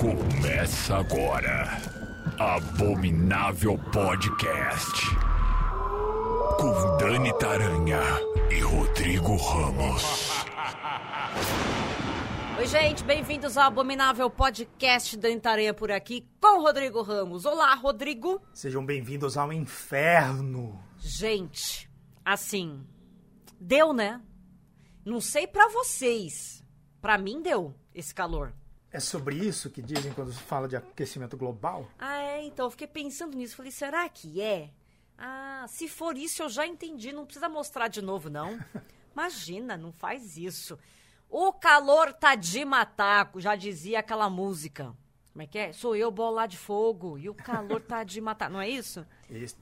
Começa agora. Abominável Podcast. Com Dani Taranha e Rodrigo Ramos. Oi, gente, bem-vindos ao Abominável Podcast da Taranha por aqui com Rodrigo Ramos. Olá, Rodrigo. Sejam bem-vindos ao inferno. Gente, assim, deu, né? Não sei pra vocês. Pra mim deu esse calor. É sobre isso que dizem quando se fala de aquecimento global? Ah, é, então eu fiquei pensando nisso. Falei, será que é? Ah, se for isso, eu já entendi. Não precisa mostrar de novo, não. Imagina, não faz isso. O calor tá de mataco, já dizia aquela música. Como é que é? Sou eu, bola de fogo. E o calor tá de matar. Não é isso? Esse.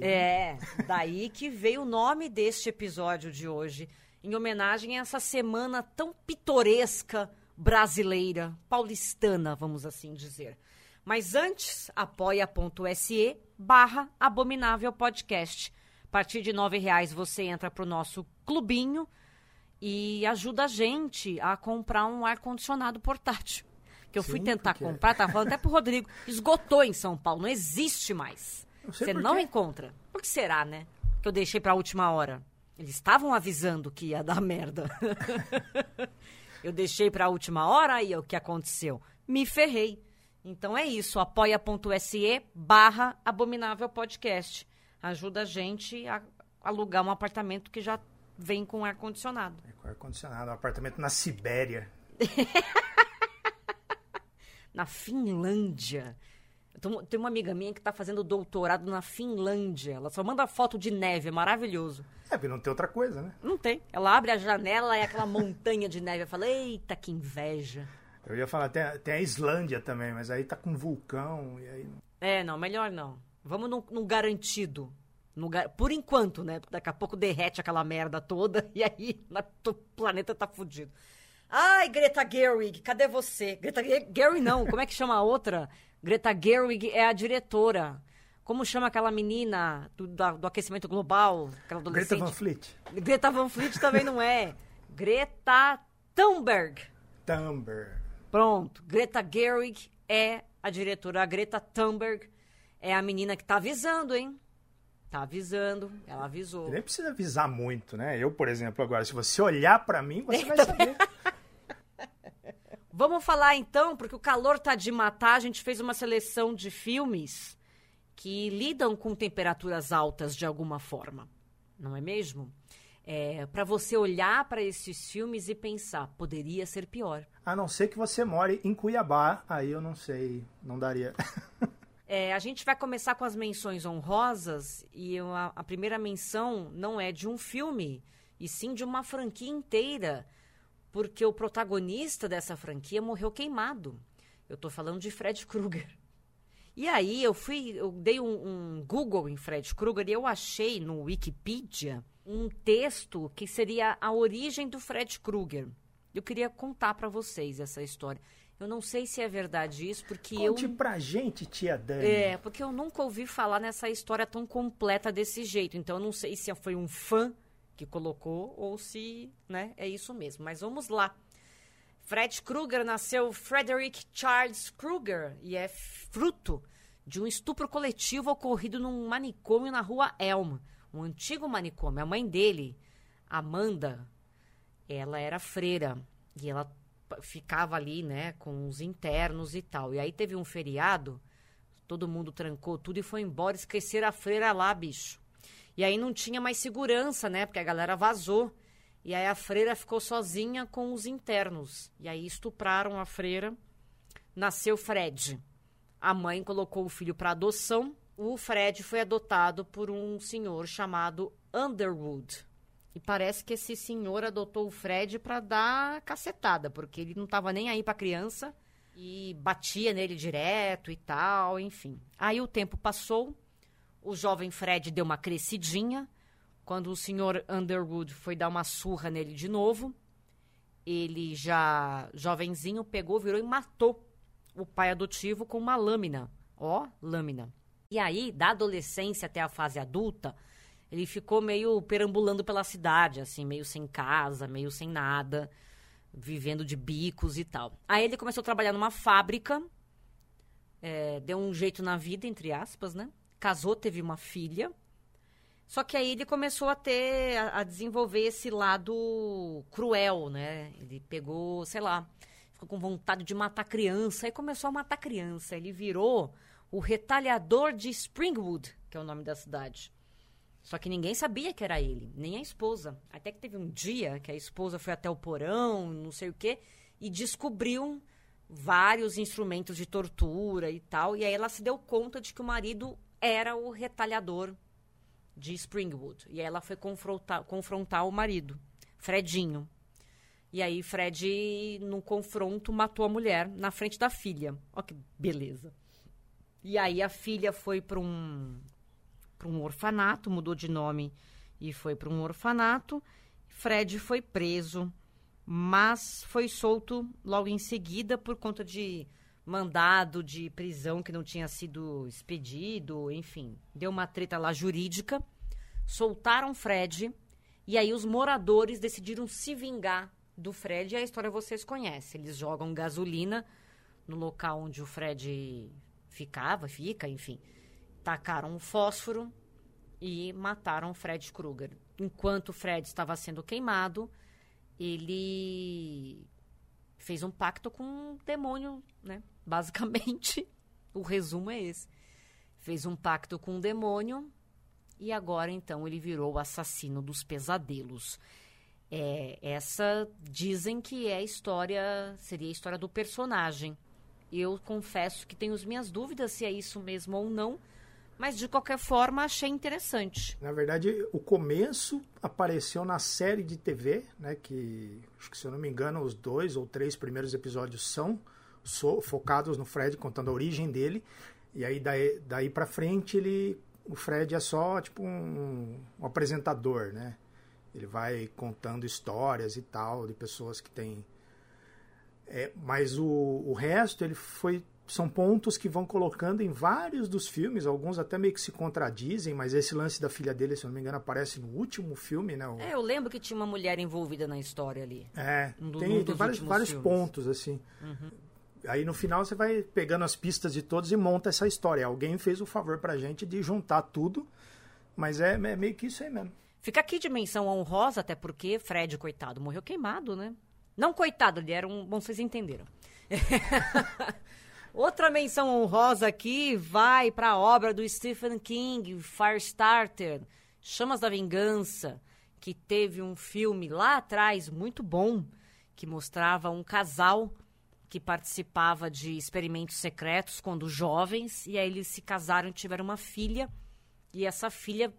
É, daí que veio o nome deste episódio de hoje, em homenagem a essa semana tão pitoresca brasileira, paulistana, vamos assim dizer. Mas antes, apoia.se barra Abominável Podcast. A partir de nove reais você entra pro nosso clubinho e ajuda a gente a comprar um ar-condicionado portátil. Que eu fui Sim, tentar porque- comprar, tava falando até pro Rodrigo, esgotou em São Paulo, não existe mais. Não Você não encontra. Por que será, né? Que eu deixei pra última hora. Eles estavam avisando que ia dar merda. eu deixei pra última hora e o que aconteceu? Me ferrei. Então é isso, apoia.se barra Abominável Podcast. Ajuda a gente a alugar um apartamento que já vem com ar-condicionado. É com ar-condicionado, um apartamento na Sibéria. Na Finlândia. Tem uma amiga minha que tá fazendo doutorado na Finlândia. Ela só manda foto de neve, é maravilhoso. É, porque não tem outra coisa, né? Não tem. Ela abre a janela e é aquela montanha de neve. Eu falo, eita, que inveja. Eu ia falar, tem, tem a Islândia também, mas aí tá com vulcão e aí... É, não, melhor não. Vamos num, num garantido. Num Por enquanto, né? Daqui a pouco derrete aquela merda toda e aí na- o planeta tá fudido. Ai, Greta Gerwig, cadê você? Greta Ge- Gerwig não, como é que chama a outra? Greta Gerwig é a diretora. Como chama aquela menina do, da- do aquecimento global? Aquela adolescente? Greta Van Fleet. Greta Van Fleet também não é. Greta Thunberg. Thunberg. Pronto. Greta Gerwig é a diretora. A Greta Thunberg é a menina que tá avisando, hein? Tá avisando. Ela avisou. Nem precisa avisar muito, né? Eu, por exemplo, agora, se você olhar pra mim, você vai saber. Vamos falar então, porque o calor tá de matar. A gente fez uma seleção de filmes que lidam com temperaturas altas de alguma forma. Não é mesmo? É, para você olhar para esses filmes e pensar, poderia ser pior. A não ser que você more em Cuiabá, aí eu não sei, não daria. É, a gente vai começar com as menções honrosas e eu- a, a primeira menção não é de um filme, e sim de uma franquia inteira, porque o protagonista dessa franquia morreu queimado. Eu tô falando de Fred Krueger. E aí eu fui, eu dei um, um Google em Fred Krueger e eu achei no Wikipedia um texto que seria a origem do Fred Krueger. Eu queria contar pra vocês essa história. Eu não sei se é verdade isso, porque eu Conte pra gente, tia Dani. é, porque eu nunca ouvi falar nessa história tão completa desse jeito. Então, eu não sei se foi um fã que colocou ou se, né, é isso mesmo. Mas vamos lá. Fred Krueger nasceu Frederick Charles Krueger e é fruto de um estupro coletivo ocorrido num manicômio na rua Elm, um antigo manicômio. A mãe dele, Amanda, ela era freira e ela ficava ali, né, com os internos e tal. E aí teve um feriado, todo mundo trancou tudo e foi embora, esqueceram a freira lá, bicho. E aí não tinha mais segurança, né, porque a galera vazou. E aí a freira ficou sozinha com os internos. E aí estupraram a freira. Nasceu Fred. A mãe colocou o filho para adoção. O Fred foi adotado por um senhor chamado Underwood. E parece que esse senhor adotou o Fred para dar cacetada, porque ele não tava nem aí pra criança e batia nele direto e tal, enfim. Aí o tempo passou, o jovem Fred deu uma crescidinha. Quando o senhor Underwood foi dar uma surra nele de novo, ele já jovenzinho pegou, virou e matou o pai adotivo com uma lâmina. Ó, lâmina. E aí, da adolescência até a fase adulta, ele ficou meio perambulando pela cidade, assim, meio sem casa, meio sem nada. vivendo de bicos e tal. Aí ele começou a trabalhar numa fábrica, é, deu um jeito na vida, entre aspas, né? Casou, teve uma filha. Só que aí ele começou a ter, a, a desenvolver esse lado cruel, né? Ele pegou, sei lá, ficou com vontade de matar criança, aí começou a matar criança. Ele virou o retalhador de Springwood, que é o nome da cidade. Só que ninguém sabia que era ele, nem a esposa. Até que teve um dia que a esposa foi até o porão, não sei o quê, e descobriu vários instrumentos de tortura e tal. E aí ela se deu conta de que o marido era o retalhador de Springwood. E ela foi confrontar, confrontar o marido, Fredinho. E aí Fred, no confronto, matou a mulher na frente da filha. Ó que beleza. E aí a filha foi para um um orfanato, mudou de nome e foi para um orfanato. Fred foi preso, mas foi solto logo em seguida por conta de mandado de prisão que não tinha sido expedido, enfim, deu uma treta lá jurídica. Soltaram Fred e aí os moradores decidiram se vingar do Fred e a história vocês conhecem. Eles jogam gasolina no local onde o Fred ficava, fica, enfim tacaram um fósforo e mataram Fred Krueger. Enquanto o Fred estava sendo queimado, ele fez um pacto com um demônio, né? Basicamente, o resumo é esse. Fez um pacto com um demônio e agora então ele virou o assassino dos pesadelos. É, essa dizem que é a história, seria a história do personagem. Eu confesso que tenho as minhas dúvidas se é isso mesmo ou não, mas de qualquer forma achei interessante. Na verdade, o começo apareceu na série de TV, né? Que que se eu não me engano, os dois ou três primeiros episódios são so, focados no Fred, contando a origem dele. E aí daí, daí para frente ele, o Fred é só tipo um, um apresentador, né? Ele vai contando histórias e tal de pessoas que têm é, mas o, o resto ele foi são pontos que vão colocando em vários dos filmes, alguns até meio que se contradizem, mas esse lance da filha dele, se eu não me engano, aparece no último filme, né? O... É, eu lembro que tinha uma mulher envolvida na história ali. É, do, tem, tem vários, vários pontos, assim. Uhum. Aí no final você vai pegando as pistas de todos e monta essa história. Alguém fez o favor pra gente de juntar tudo, mas é, é meio que isso aí mesmo. Fica aqui dimensão honrosa, até porque Fred, coitado, morreu queimado, né? Não coitado, ele era um. Bom, vocês entenderam. Outra menção honrosa aqui vai para a obra do Stephen King, Firestarter, Chamas da Vingança, que teve um filme lá atrás muito bom que mostrava um casal que participava de experimentos secretos quando jovens e aí eles se casaram e tiveram uma filha e essa filha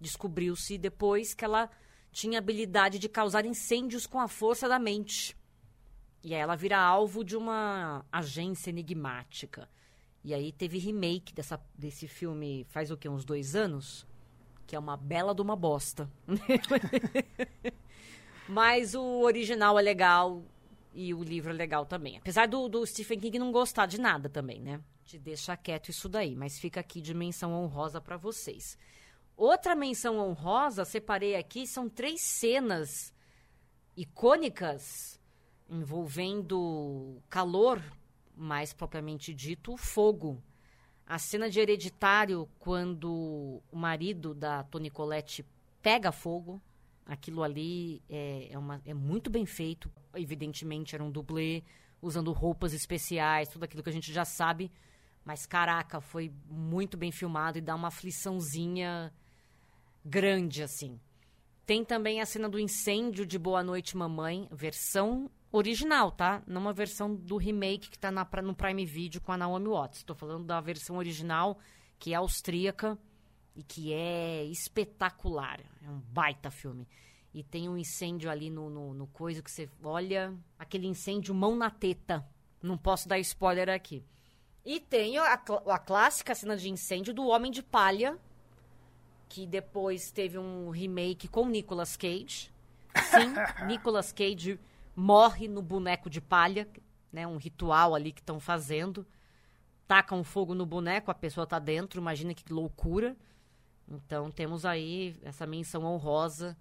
descobriu-se depois que ela tinha habilidade de causar incêndios com a força da mente. E aí ela vira alvo de uma agência enigmática. E aí teve remake dessa, desse filme faz o quê? Uns dois anos? Que é uma bela de uma bosta. Mas o original é legal e o livro é legal também. Apesar do, do Stephen King não gostar de nada também, né? De deixar quieto isso daí. Mas fica aqui de menção honrosa para vocês. Outra menção honrosa, separei aqui, são três cenas icônicas envolvendo calor, mais propriamente dito, fogo. A cena de Hereditário, quando o marido da Toni Collette pega fogo, aquilo ali é, é, uma, é muito bem feito. Evidentemente, era um dublê, usando roupas especiais, tudo aquilo que a gente já sabe. Mas, caraca, foi muito bem filmado e dá uma afliçãozinha grande, assim. Tem também a cena do incêndio de Boa Noite Mamãe, versão original, tá? Não uma versão do remake que tá na, no Prime Video com a Naomi Watts. Estou falando da versão original, que é austríaca e que é espetacular. É um baita filme. E tem um incêndio ali no, no, no coisa que você olha, aquele incêndio mão na teta. Não posso dar spoiler aqui. E tem a, a clássica cena de incêndio do Homem de Palha, que depois teve um remake com Nicolas Cage. Sim, Nicolas Cage morre no boneco de palha, né? Um ritual ali que estão fazendo. Tacam fogo no boneco, a pessoa está dentro, imagina que loucura. Então temos aí essa menção honrosa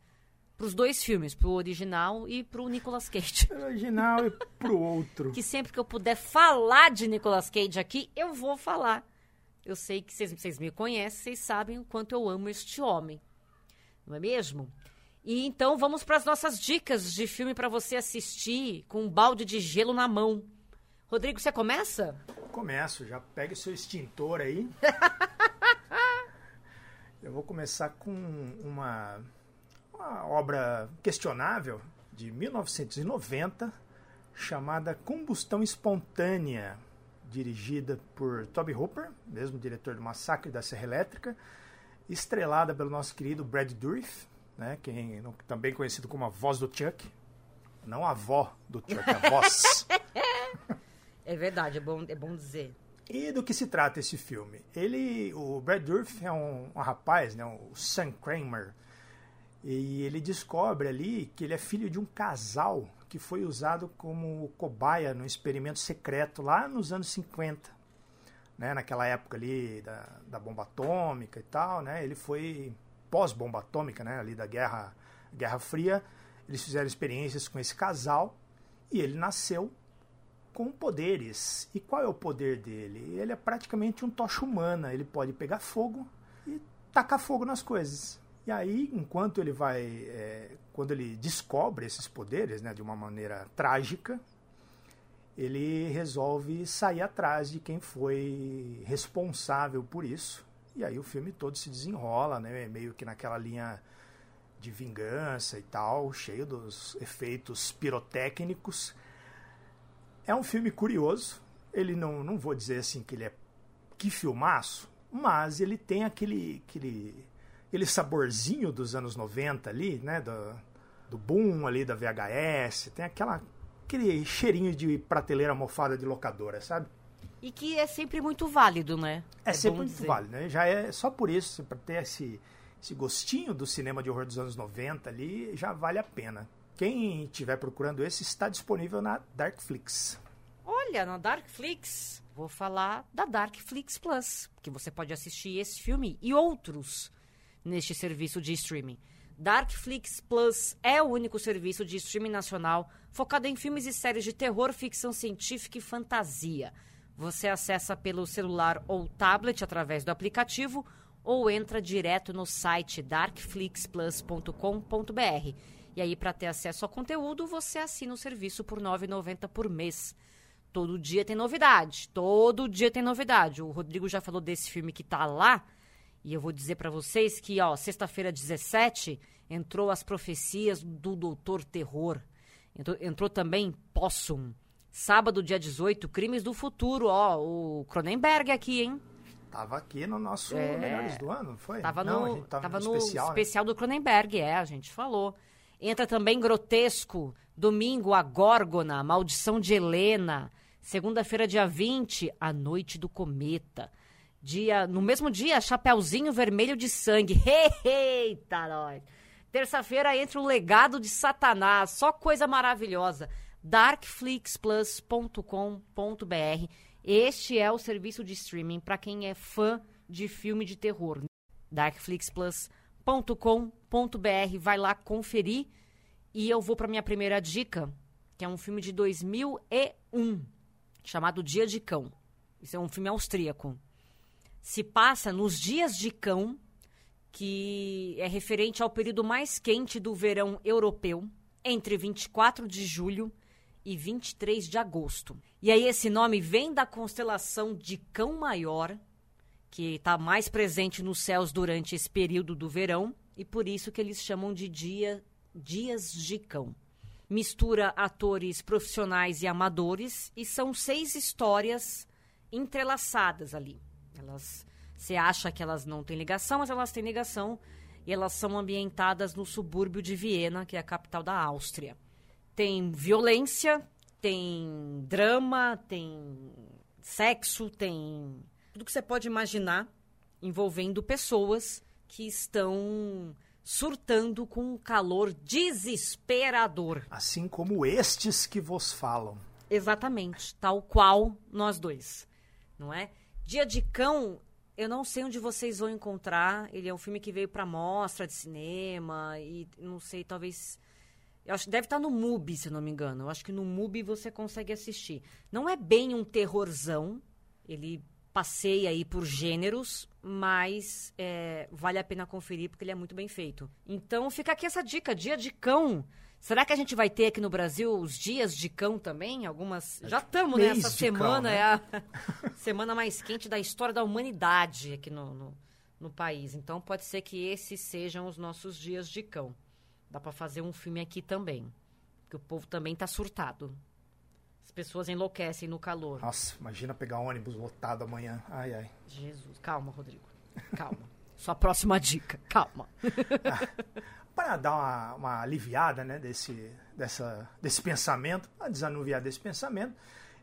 pros dois filmes, pro original e pro Nicolas Cage. Pro original e pro outro. Que sempre que eu puder falar de Nicolas Cage aqui, eu vou falar. Eu sei que vocês, me conhecem, vocês sabem o quanto eu amo este homem. Não é mesmo? E então vamos para as nossas dicas de filme para você assistir com um balde de gelo na mão. Rodrigo, você começa? Começo, já pegue o seu extintor aí. Eu vou começar com uma, uma obra questionável de 1990 chamada Combustão Espontânea, dirigida por Toby Hooper, mesmo diretor do Massacre da Serra Elétrica, estrelada pelo nosso querido Brad Dourif, né, quem, também conhecido como a voz do Chuck. Não a avó do Chuck, a voz. É verdade, é bom, é bom dizer. E do que se trata esse filme? Ele, o Brad Dourif é um, um rapaz, né, o Sam Kramer, e ele descobre ali que ele é filho de um casal que foi usado como cobaia no experimento secreto lá nos anos 50, né, naquela época ali da, da bomba atômica e tal, né, ele foi pós-bomba atômica, né, ali da Guerra, Guerra Fria, eles fizeram experiências com esse casal e ele nasceu com poderes. E qual é o poder dele? Ele é praticamente um tocha humana. Ele pode pegar fogo e tacar fogo nas coisas. E aí, enquanto ele vai. É, quando ele descobre esses poderes, né, de uma maneira trágica, ele resolve sair atrás de quem foi responsável por isso. E aí o filme todo se desenrola, né, meio que naquela linha de vingança e tal, cheio dos efeitos pirotécnicos. É um filme curioso. Ele não, não vou dizer assim que ele é que filmaço, mas ele tem aquele, aquele, aquele saborzinho dos anos 90 ali, né? Do, do boom ali da VHS, tem aquela, aquele cheirinho de prateleira mofada de locadora, sabe? E que é sempre muito válido, né? É, é sempre muito dizer. válido, né? Já é só por isso, para ter esse, esse gostinho do cinema de horror dos anos 90 ali, já vale a pena. Quem estiver procurando esse está disponível na Darkflix. Olha, na Darkflix, vou falar da Darkflix Plus, que você pode assistir esse filme e outros neste serviço de streaming. Darkflix Plus é o único serviço de streaming nacional focado em filmes e séries de terror, ficção científica e fantasia. Você acessa pelo celular ou tablet através do aplicativo ou entra direto no site darkflixplus.com.br. E aí, para ter acesso ao conteúdo, você assina o serviço por R$ 9,90 por mês. Todo dia tem novidade. Todo dia tem novidade. O Rodrigo já falou desse filme que tá lá. E eu vou dizer para vocês que, ó, sexta-feira 17 entrou as profecias do Doutor Terror. Entrou, entrou também Possum. Sábado, dia 18, Crimes do Futuro, ó, o Cronenberg aqui, hein? Tava aqui no nosso é, Melhores do Ano, foi? Tava Não, no, tava, tava no, especial, no especial né? do Cronenberg, é, a gente falou. Entra também Grotesco, domingo, A Górgona, Maldição de Helena. Segunda-feira, dia 20, A Noite do Cometa. Dia, no mesmo dia, Chapeuzinho Vermelho de Sangue. Eita, nós! Terça-feira entra o Legado de Satanás. Só coisa maravilhosa. darkflixplus.com.br este é o serviço de streaming para quem é fã de filme de terror. darkflixplus.com.br vai lá conferir e eu vou para minha primeira dica, que é um filme de 2001, chamado Dia de Cão. Isso é um filme austríaco. Se passa nos dias de cão, que é referente ao período mais quente do verão europeu, entre 24 de julho e 23 de agosto. E aí esse nome vem da constelação de Cão Maior, que está mais presente nos céus durante esse período do verão, e por isso que eles chamam de dia, dias de cão. Mistura atores profissionais e amadores, e são seis histórias entrelaçadas ali. Elas, você acha que elas não têm ligação, mas elas têm ligação, e elas são ambientadas no subúrbio de Viena, que é a capital da Áustria. Tem violência, tem drama, tem sexo, tem tudo que você pode imaginar envolvendo pessoas que estão surtando com um calor desesperador. Assim como estes que vos falam. Exatamente, tal qual nós dois, não é? Dia de Cão Eu não sei onde vocês vão encontrar. Ele é um filme que veio pra mostra de cinema e não sei, talvez. Eu acho que deve estar no MUBI, se não me engano. Eu acho que no MUBI você consegue assistir. Não é bem um terrorzão. Ele passeia aí por gêneros, mas é, vale a pena conferir porque ele é muito bem feito. Então fica aqui essa dica, dia de cão. Será que a gente vai ter aqui no Brasil os dias de cão também? Algumas. Já estamos Mês nessa de semana, cão, né? é a semana mais quente da história da humanidade aqui no, no, no país. Então pode ser que esses sejam os nossos dias de cão. Dá para fazer um filme aqui também. Porque o povo também tá surtado. As pessoas enlouquecem no calor. Nossa, imagina pegar ônibus lotado amanhã. Ai, ai. Jesus, calma, Rodrigo. Calma. Sua próxima dica, calma. Para dar uma, uma aliviada né, desse, dessa, desse pensamento, para desanuviar desse pensamento,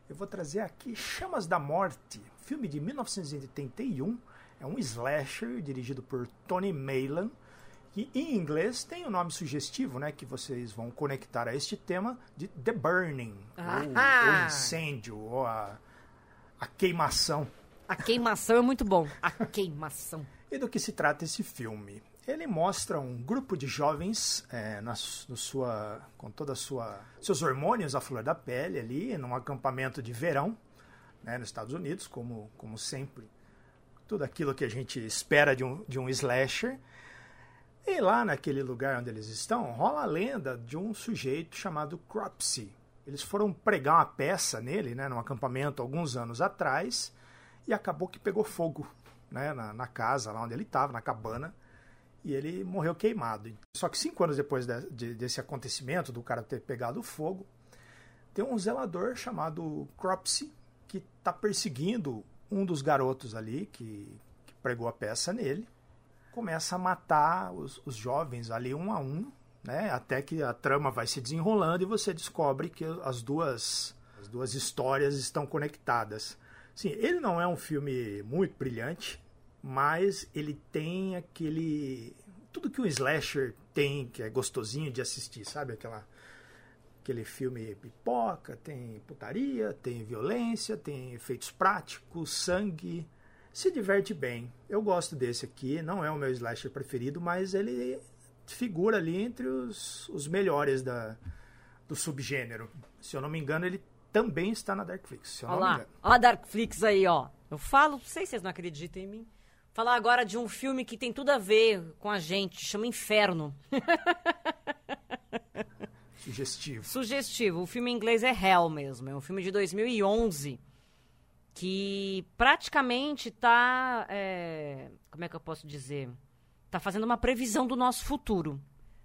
eu vou trazer aqui Chamas da Morte, filme de 1981. É um slasher dirigido por Tony Maylan, que em inglês tem o um nome sugestivo, né, que vocês vão conectar a este tema de The Burning, ou Ah! o incêndio, ou a, a queimação. A queimação é muito bom. A queimação. E do que se trata esse filme? Ele mostra um grupo de jovens é, na, sua, com toda a sua seus hormônios à flor da pele ali, num acampamento de verão, né, nos Estados Unidos, como, como sempre. Tudo aquilo que a gente espera de um, de um slasher. E lá naquele lugar onde eles estão, rola a lenda de um sujeito chamado Cropsy. Eles foram pregar uma peça nele, né, num acampamento alguns anos atrás, e acabou que pegou fogo né, na, na casa lá onde ele estava, na cabana, e ele morreu queimado. Só que cinco anos depois de- de- desse acontecimento, do cara ter pegado fogo, tem um zelador chamado Cropsy que está perseguindo um dos garotos ali que, que pregou a peça nele. Começa a matar os, os jovens ali um a um, né? Até que a trama vai se desenrolando e você descobre que as duas, as duas histórias estão conectadas. Sim, ele não é um filme muito brilhante, mas ele tem aquele. Tudo que um slasher tem, que é gostosinho de assistir, sabe? Aquela, aquele filme pipoca, tem putaria, tem violência, tem efeitos práticos, sangue. Se diverte bem. Eu gosto desse aqui, não é o meu slasher preferido, mas ele figura ali entre os, os melhores da, do subgênero. Se eu não me engano, ele também está na Darkflix. Se eu Olha não me lá. engano. Olha a Darkflix aí, ó. Eu falo, não sei se vocês não acreditam em mim. Falar agora de um filme que tem tudo a ver com a gente, chama Inferno. Sugestivo. Sugestivo. O filme em inglês é Hell mesmo. É um filme de 2011 que praticamente tá. é, como é que eu posso dizer? Tá fazendo uma previsão do nosso futuro.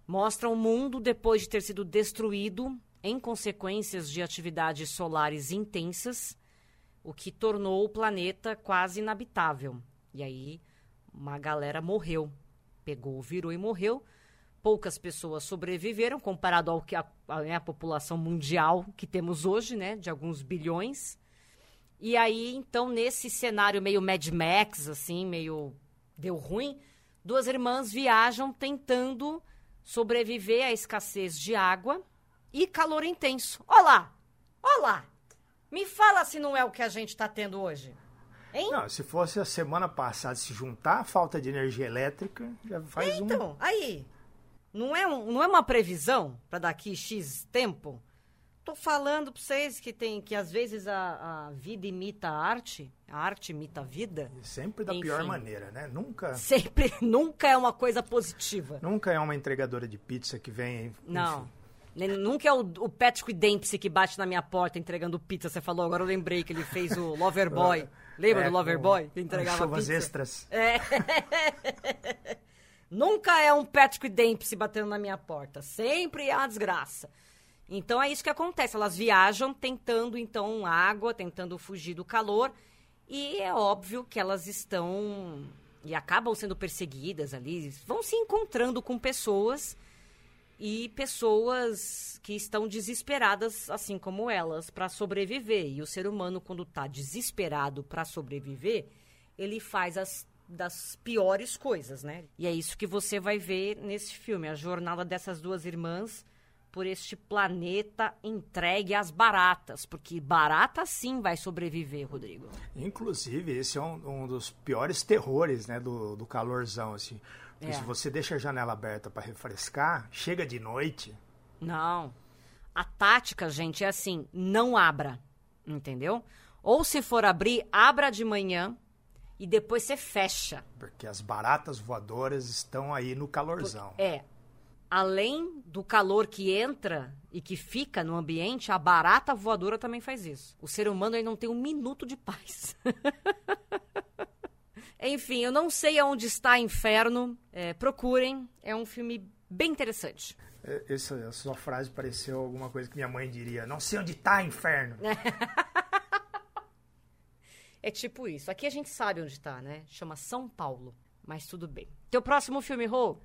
Mostra o mundo depois de ter sido destruído em consequências de atividades solares intensas, o que tornou o planeta quase inabitável. E aí uma galera morreu. Pegou, virou e morreu poucas pessoas sobreviveram comparado ao que a, a, né, a população mundial que temos hoje, né, de alguns bilhões. E aí, então, nesse cenário meio Mad Max, assim, meio deu ruim, duas irmãs viajam tentando sobreviver à escassez de água e calor intenso. Olá! Olá! Me fala se não é o que a gente está tendo hoje. Hein? Não, se fosse a semana passada se juntar a falta de energia elétrica, já faz um. Então, aí, não é, um- não é uma previsão para daqui X tempo? Tô falando para vocês que tem que às vezes a, a vida imita a arte, a arte imita a vida. Sempre da Enfim. pior maneira, né? Nunca, Sempre, nunca é uma coisa positiva. nunca é uma entregadora de pizza que vem. Não. enfim. Nem- Nunca é o, o Patrick Dempsey que bate na minha porta entregando pizza. Você falou, agora eu lembrei que ele fez o Loverboy. Lembra É, do Loverboy? Que com entregava chuvas pizza? extras. Nunca é um Patrick Dempsey batendo na minha porta. Sempre é uma desgraça. Então é isso que acontece. Elas viajam tentando, então, água, tentando fugir do calor. E é óbvio que elas estão. E acabam sendo perseguidas ali. Vão se encontrando com pessoas. E pessoas que estão desesperadas, assim como elas, para sobreviver. E o ser humano, quando está desesperado para sobreviver, ele faz as das piores coisas, né? E é isso que você vai ver nesse filme, a jornada dessas duas irmãs por este planeta entregue às baratas, porque barata sim vai sobreviver, Rodrigo. Inclusive, esse é um, um dos piores terrores, né, do, do calorzão, assim. Porque É. se você deixa a janela aberta para refrescar, chega de noite, Não. A tática, gente, é assim: não abra. Entendeu? Ou se for abrir, abra de manhã e depois você fecha. porque as baratas voadoras estão aí no calorzão. É. Além do calor que entra e que fica no ambiente, a barata voadora também faz isso. O ser humano aí não tem um minuto de paz. Enfim, eu não sei aonde está Inferno. É, procurem. É um filme bem interessante. É, Essa, essa sua frase pareceu alguma coisa que minha mãe diria. Não sei onde tá, inferno. É tipo isso. Aqui a gente sabe onde tá, né? Chama São Paulo. Mas tudo bem. Teu próximo filme, Rô?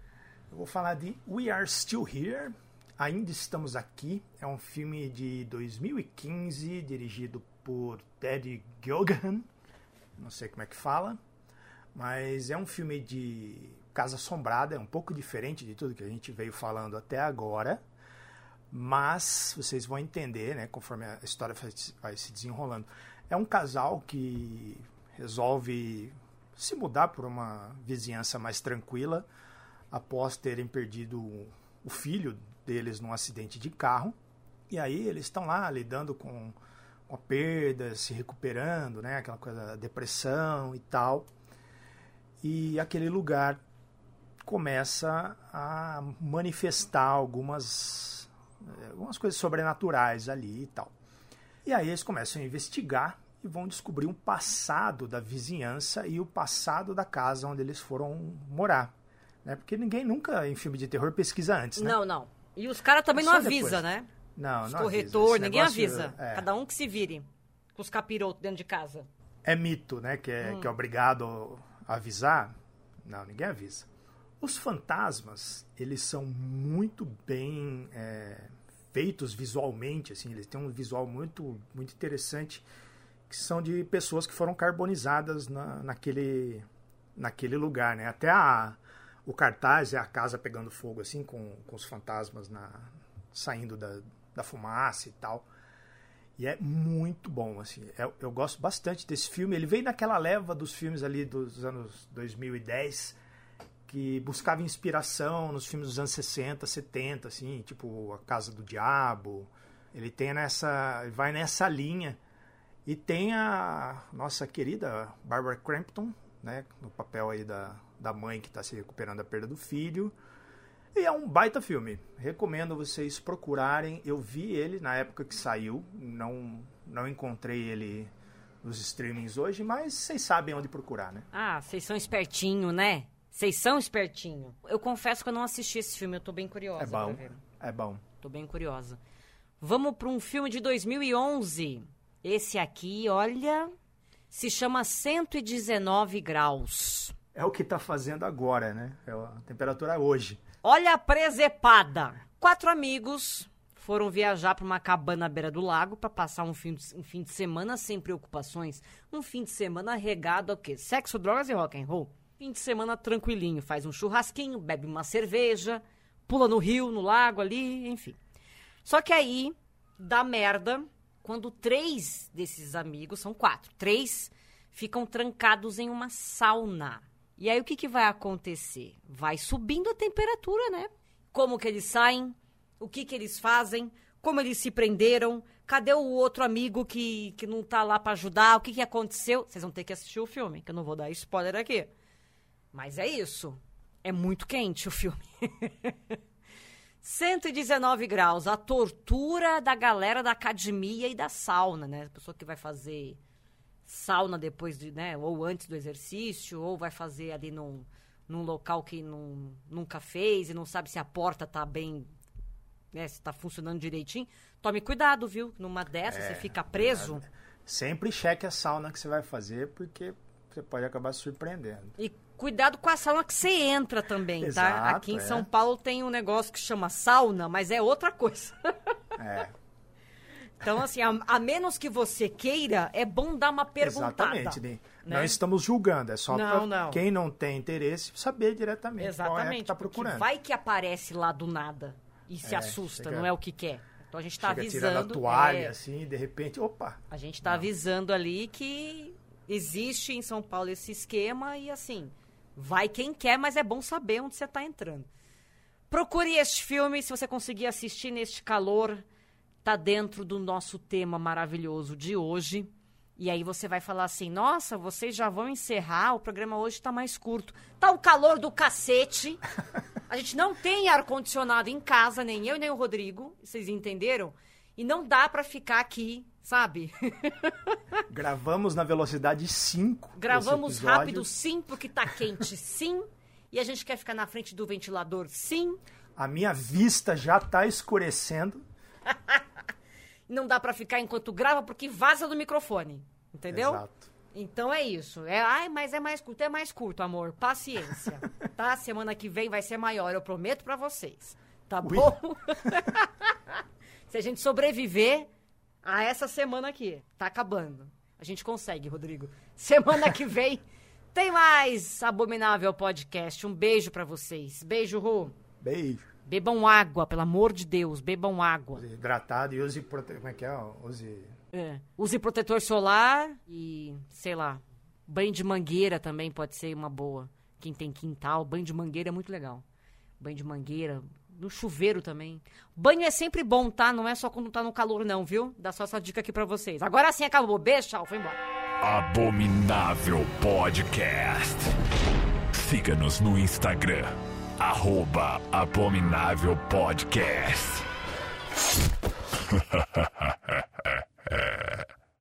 Eu vou falar de We Are Still Here. Ainda estamos aqui. É um filme de 2015, dirigido por Ted Gilligan. Não sei como é que fala. Mas é um filme de Casa Assombrada. É um pouco diferente de tudo que a gente veio falando até agora. Mas vocês vão entender, né, conforme a história vai se desenrolando. É um casal que resolve se mudar para uma vizinhança mais tranquila após terem perdido o filho deles num acidente de carro. E aí eles estão lá lidando com, com a perda, se recuperando, né? Aquela coisa depressão e tal. E aquele lugar começa a manifestar algumas, eh, algumas coisas sobrenaturais ali e tal. E aí eles começam a investigar e vão descobrir um passado da vizinhança e o passado da casa onde eles foram morar. Né? Porque ninguém nunca, em filme de terror, pesquisa antes, né? Não, não. E os caras também não Só avisa, depois. né? Não, Os não corretor, avisa. Ninguém avisa. é, Cada um que se vire. Com os capirotos dentro de casa. é mito, né? Que é, Hum. que é obrigado a avisar. Não, ninguém avisa. Os fantasmas, eles são muito bem é, feitos visualmente, assim. Eles têm um visual muito, muito interessante, que são de pessoas que foram carbonizadas na, naquele, naquele lugar, né? Até a, o cartaz é a casa pegando fogo, assim, com, com os fantasmas na, saindo da, da fumaça e tal. E é muito bom, assim. Eu, eu gosto bastante desse filme. Ele veio naquela leva dos filmes ali dos anos 2010 que buscava inspiração nos filmes dos anos 60, 70, assim, tipo A Casa do Diabo. Ele tem nessa, vai nessa linha. E tem a nossa querida Barbara Crampton, né, no papel aí da, da mãe que está se recuperando da perda do filho. E é um baita filme. Recomendo vocês procurarem. Eu vi ele na época que saiu. Não, não encontrei ele nos streamings hoje, mas vocês sabem onde procurar, né? Ah, vocês são espertinho, né? Vocês são espertinho. Eu confesso que eu não assisti esse filme, eu tô bem curiosa. É bom. É bom. Tô bem curiosa. Vamos para um filme de 2011. Esse aqui, olha, se chama 119 graus. É o que tá fazendo agora, né? É a temperatura hoje. Olha a presepada. Quatro amigos foram viajar para uma cabana à beira do lago para passar um fim, de, um fim de semana sem preocupações. Um fim de semana regado ao quê? Sexo, drogas e rock and roll. Fim de semana tranquilinho, faz um churrasquinho, bebe uma cerveja, pula no rio, no lago ali, enfim. Só que aí dá merda quando três desses amigos, são quatro, três ficam trancados em uma sauna. E aí o que, que vai acontecer? Vai subindo a temperatura, né? Como que eles saem? O que que eles fazem? Como eles se prenderam? Cadê o outro amigo que, que não tá lá pra ajudar? O que que aconteceu? Vocês vão ter que assistir o filme, que eu não vou dar spoiler aqui. Mas é isso. É muito quente o filme. 119 graus, a tortura da galera da academia e da sauna, né? A pessoa que vai fazer sauna depois de, né? Ou antes do exercício, ou vai fazer ali num, num local que não, nunca fez e não sabe se a porta tá bem, né? Se tá funcionando direitinho. Tome cuidado, viu? Numa dessas você fica preso. Sempre cheque a sauna que você vai fazer, porque você pode acabar se surpreendendo. E cuidado com a sauna que você entra também, tá? Exato, Aqui em é. São Paulo tem um negócio que chama sauna, mas é outra coisa. É, Então, assim, a, a menos que você queira, é bom dar uma perguntada. exatamente. né? Não estamos julgando, é só para quem não tem interesse saber diretamente qual é que Exatamente. tá porque procurando. vai que aparece lá do nada. e se É, assusta, chega- não é o que quer. Então a gente tá tirando avisando. a toalha, é, assim, de repente, opa, a gente tá avisando ali que existe em São Paulo esse esquema e assim, vai quem quer, mas é bom saber onde você tá entrando. Procure este filme, se você conseguir assistir neste calor, tá dentro do nosso tema maravilhoso de hoje. E aí você vai falar assim: "Nossa, vocês já vão encerrar, o programa hoje tá mais curto". Tá o calor do cacete. A gente não tem ar condicionado em casa, nem eu nem o Rodrigo, vocês entenderam? E não dá pra ficar aqui, sabe? gravamos na velocidade 5. Gravamos rápido, sim, porque tá quente, sim. E a gente quer ficar na frente do ventilador, sim. A minha vista já tá escurecendo. Não dá pra ficar enquanto grava porque vaza do microfone. Entendeu? Exato. Então é isso. É, ai, mas é mais curto, é mais curto, amor. Paciência. tá? Semana que vem vai ser maior, eu prometo pra vocês. Tá Ui. bom? Se a gente sobreviver a essa semana aqui, tá acabando. A gente consegue, Rodrigo. Semana que vem tem mais Abominável Podcast. Um beijo pra vocês. Beijo, Ru. Beijo. Bebam água, pelo amor de Deus, bebam água. Use Hidratado e use. prote- Como é que é? Use. É. Use protetor solar e, sei lá, banho de mangueira também pode ser uma boa. Quem tem quintal, banho de mangueira é muito legal. Banho de mangueira, no chuveiro também. Banho é sempre bom, tá? Não é só quando tá no calor, não, viu? Dá só essa dica aqui pra vocês. Agora sim acabou. Beijo, tchau, foi embora. Abominável Podcast. Siga-nos no Instagram, arroba Abominável Podcast.